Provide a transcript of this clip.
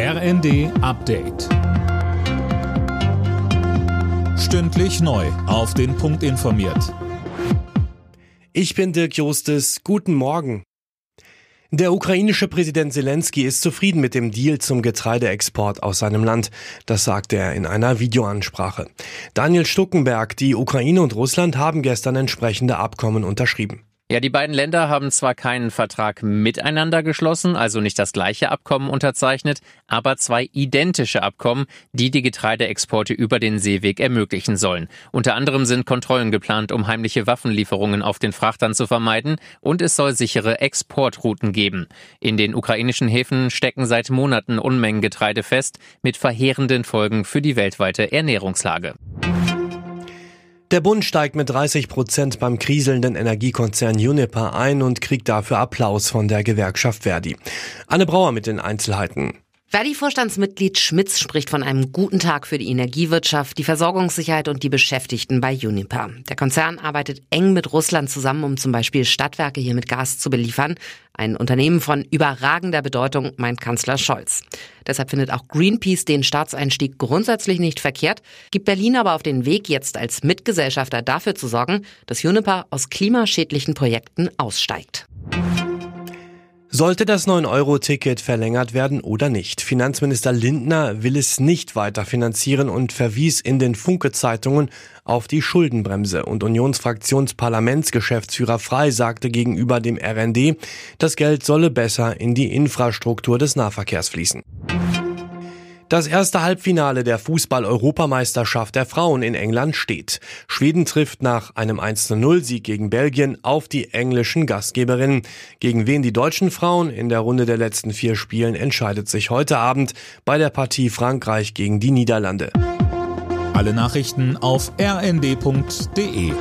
RND Update. Stündlich neu. Auf den Punkt informiert. Ich bin Dirk Jostes. Guten Morgen. Der ukrainische Präsident Zelensky ist zufrieden mit dem Deal zum Getreideexport aus seinem Land. Das sagte er in einer Videoansprache. Daniel Stuckenberg, die Ukraine und Russland haben gestern entsprechende Abkommen unterschrieben. Ja, die beiden Länder haben zwar keinen Vertrag miteinander geschlossen, also nicht das gleiche Abkommen unterzeichnet, aber zwei identische Abkommen, die die Getreideexporte über den Seeweg ermöglichen sollen. Unter anderem sind Kontrollen geplant, um heimliche Waffenlieferungen auf den Frachtern zu vermeiden und es soll sichere Exportrouten geben. In den ukrainischen Häfen stecken seit Monaten Unmengen Getreide fest, mit verheerenden Folgen für die weltweite Ernährungslage. Der Bund steigt mit 30 Prozent beim kriselnden Energiekonzern Uniper ein und kriegt dafür Applaus von der Gewerkschaft Verdi. Anne Brauer mit den Einzelheiten. Verdi-Vorstandsmitglied Schmitz spricht von einem guten Tag für die Energiewirtschaft, die Versorgungssicherheit und die Beschäftigten bei Uniper. Der Konzern arbeitet eng mit Russland zusammen, um zum Beispiel Stadtwerke hier mit Gas zu beliefern. Ein Unternehmen von überragender Bedeutung, meint Kanzler Scholz. Deshalb findet auch Greenpeace den Staatseinstieg grundsätzlich nicht verkehrt, gibt Berlin aber auf den Weg, jetzt als Mitgesellschafter dafür zu sorgen, dass Uniper aus klimaschädlichen Projekten aussteigt. Sollte das 9-Euro-Ticket verlängert werden oder nicht? Finanzminister Lindner will es nicht weiter finanzieren und verwies in den Funke-Zeitungen auf die Schuldenbremse. Und Unionsfraktionsparlamentsgeschäftsführer Frei sagte gegenüber dem RND, das Geld solle besser in die Infrastruktur des Nahverkehrs fließen. Das erste Halbfinale der Fußball-Europameisterschaft der Frauen in England steht. Schweden trifft nach einem 1-0-Sieg gegen Belgien auf die englischen Gastgeberinnen. Gegen wen die deutschen Frauen in der Runde der letzten vier Spielen entscheidet sich heute Abend bei der Partie Frankreich gegen die Niederlande. Alle Nachrichten auf rnd.de